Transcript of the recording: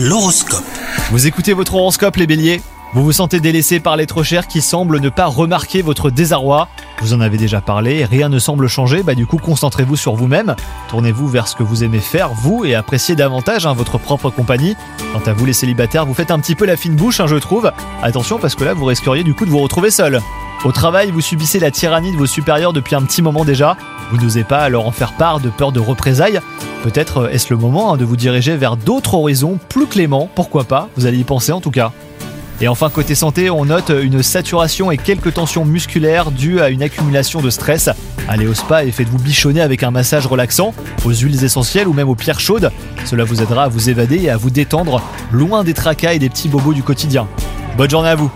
L'horoscope. Vous écoutez votre horoscope les béliers? Vous vous sentez délaissé par les trop chers qui semblent ne pas remarquer votre désarroi Vous en avez déjà parlé, rien ne semble changer, bah du coup concentrez-vous sur vous-même, tournez-vous vers ce que vous aimez faire, vous, et appréciez davantage hein, votre propre compagnie. Quant à vous les célibataires, vous faites un petit peu la fine bouche, hein, je trouve. Attention parce que là vous risqueriez du coup de vous retrouver seul. Au travail, vous subissez la tyrannie de vos supérieurs depuis un petit moment déjà. Vous n'osez pas leur en faire part de peur de représailles. Peut-être euh, est-ce le moment hein, de vous diriger vers d'autres horizons plus cléments, pourquoi pas, vous allez y penser en tout cas. Et enfin côté santé, on note une saturation et quelques tensions musculaires dues à une accumulation de stress. Allez au spa et faites-vous bichonner avec un massage relaxant, aux huiles essentielles ou même aux pierres chaudes. Cela vous aidera à vous évader et à vous détendre, loin des tracas et des petits bobos du quotidien. Bonne journée à vous